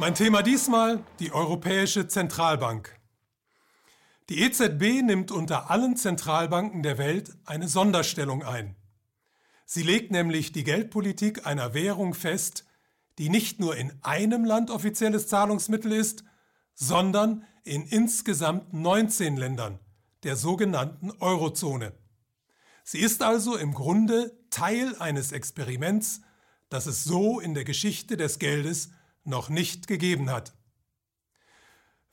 Mein Thema diesmal die Europäische Zentralbank. Die EZB nimmt unter allen Zentralbanken der Welt eine Sonderstellung ein. Sie legt nämlich die Geldpolitik einer Währung fest, die nicht nur in einem Land offizielles Zahlungsmittel ist, sondern in insgesamt 19 Ländern, der sogenannten Eurozone. Sie ist also im Grunde Teil eines Experiments, das es so in der Geschichte des Geldes noch nicht gegeben hat.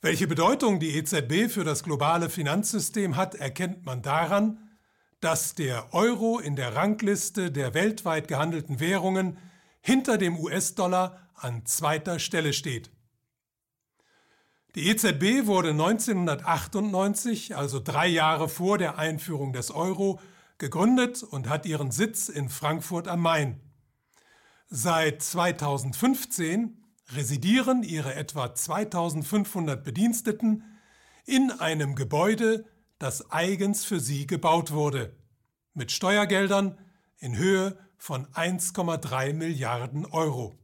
Welche Bedeutung die EZB für das globale Finanzsystem hat, erkennt man daran, dass der Euro in der Rangliste der weltweit gehandelten Währungen hinter dem US-Dollar an zweiter Stelle steht. Die EZB wurde 1998, also drei Jahre vor der Einführung des Euro, gegründet und hat ihren Sitz in Frankfurt am Main. Seit 2015 residieren ihre etwa 2500 Bediensteten in einem Gebäude, das eigens für sie gebaut wurde, mit Steuergeldern in Höhe von 1,3 Milliarden Euro.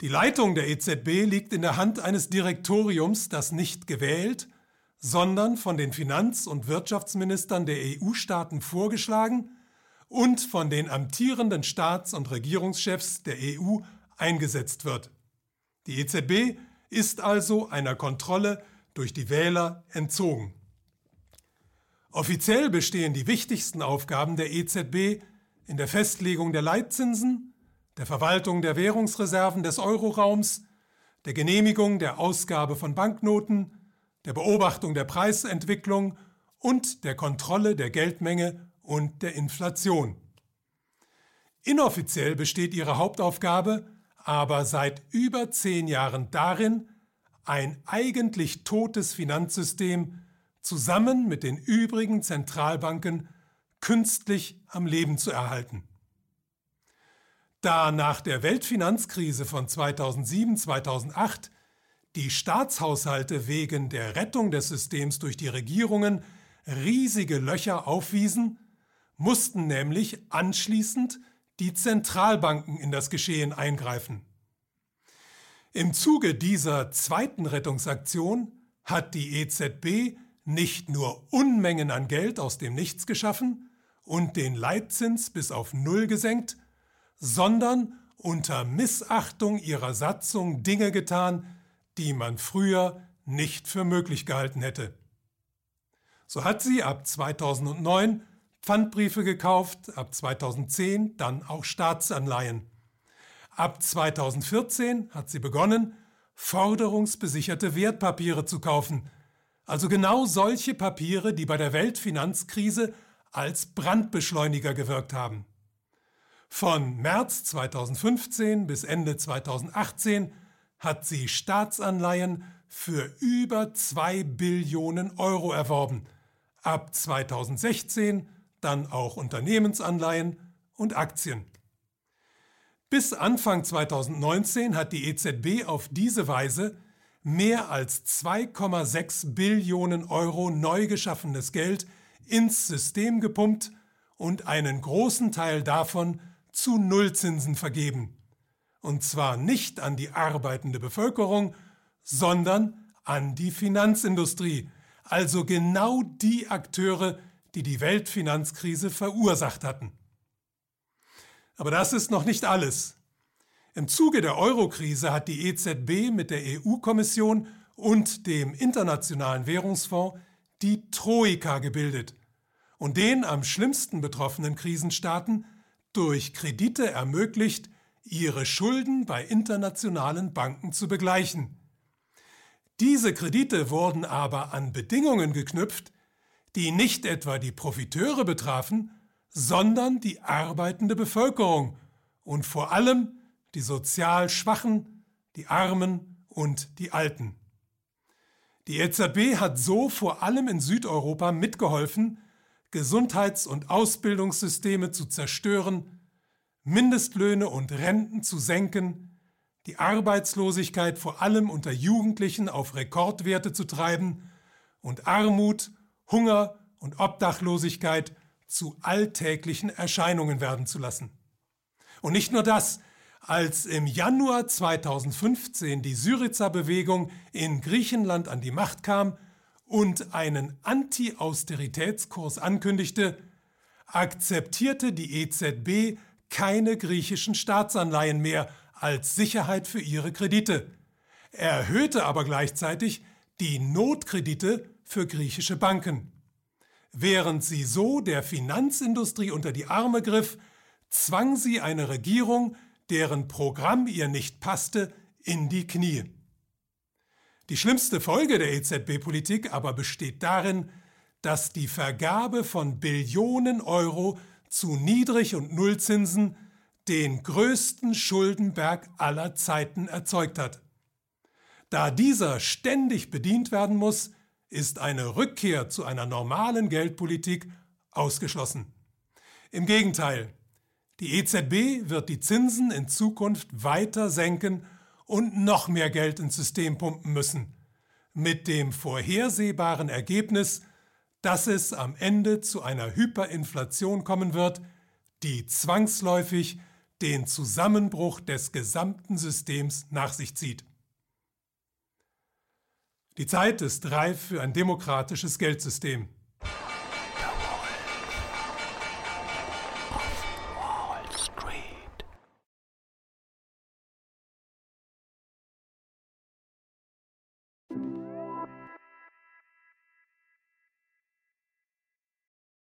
Die Leitung der EZB liegt in der Hand eines Direktoriums, das nicht gewählt, sondern von den Finanz- und Wirtschaftsministern der EU-Staaten vorgeschlagen und von den amtierenden Staats- und Regierungschefs der EU eingesetzt wird. Die EZB ist also einer Kontrolle durch die Wähler entzogen. Offiziell bestehen die wichtigsten Aufgaben der EZB in der Festlegung der Leitzinsen, der Verwaltung der Währungsreserven des Euroraums, der Genehmigung der Ausgabe von Banknoten, der Beobachtung der Preisentwicklung und der Kontrolle der Geldmenge und der Inflation. Inoffiziell besteht ihre Hauptaufgabe aber seit über zehn Jahren darin, ein eigentlich totes Finanzsystem zusammen mit den übrigen Zentralbanken künstlich am Leben zu erhalten. Da nach der Weltfinanzkrise von 2007-2008 die Staatshaushalte wegen der Rettung des Systems durch die Regierungen riesige Löcher aufwiesen, mussten nämlich anschließend die Zentralbanken in das Geschehen eingreifen. Im Zuge dieser zweiten Rettungsaktion hat die EZB nicht nur Unmengen an Geld aus dem Nichts geschaffen und den Leitzins bis auf Null gesenkt, sondern unter Missachtung ihrer Satzung Dinge getan, die man früher nicht für möglich gehalten hätte. So hat sie ab 2009 Pfandbriefe gekauft, ab 2010 dann auch Staatsanleihen. Ab 2014 hat sie begonnen, forderungsbesicherte Wertpapiere zu kaufen, also genau solche Papiere, die bei der Weltfinanzkrise als Brandbeschleuniger gewirkt haben. Von März 2015 bis Ende 2018 hat sie Staatsanleihen für über 2 Billionen Euro erworben. Ab 2016 dann auch Unternehmensanleihen und Aktien. Bis Anfang 2019 hat die EZB auf diese Weise mehr als 2,6 Billionen Euro neu geschaffenes Geld ins System gepumpt und einen großen Teil davon zu Nullzinsen vergeben und zwar nicht an die arbeitende Bevölkerung, sondern an die Finanzindustrie, also genau die Akteure, die die Weltfinanzkrise verursacht hatten. Aber das ist noch nicht alles. Im Zuge der Eurokrise hat die EZB mit der EU-Kommission und dem Internationalen Währungsfonds die Troika gebildet und den am schlimmsten betroffenen Krisenstaaten durch Kredite ermöglicht, ihre Schulden bei internationalen Banken zu begleichen. Diese Kredite wurden aber an Bedingungen geknüpft, die nicht etwa die Profiteure betrafen, sondern die arbeitende Bevölkerung und vor allem die sozial Schwachen, die Armen und die Alten. Die EZB hat so vor allem in Südeuropa mitgeholfen, Gesundheits- und Ausbildungssysteme zu zerstören Mindestlöhne und Renten zu senken, die Arbeitslosigkeit vor allem unter Jugendlichen auf Rekordwerte zu treiben und Armut, Hunger und Obdachlosigkeit zu alltäglichen Erscheinungen werden zu lassen. Und nicht nur das, Als im Januar 2015 die Syriza-Bewegung in Griechenland an die Macht kam und einen Anti-Austeritätskurs ankündigte, akzeptierte die EZB keine griechischen Staatsanleihen mehr als Sicherheit für ihre Kredite, erhöhte aber gleichzeitig die Notkredite für griechische Banken. Während sie so der Finanzindustrie unter die Arme griff, zwang sie eine Regierung, deren Programm ihr nicht passte, in die Knie. Die schlimmste Folge der EZB-Politik aber besteht darin, dass die Vergabe von Billionen Euro zu Niedrig- und Nullzinsen den größten Schuldenberg aller Zeiten erzeugt hat. Da dieser ständig bedient werden muss, ist eine Rückkehr zu einer normalen Geldpolitik ausgeschlossen. Im Gegenteil, die EZB wird die Zinsen in Zukunft weiter senken und noch mehr Geld ins System pumpen müssen, mit dem vorhersehbaren Ergebnis, dass es am Ende zu einer Hyperinflation kommen wird, die zwangsläufig den Zusammenbruch des gesamten Systems nach sich zieht. Die Zeit ist reif für ein demokratisches Geldsystem.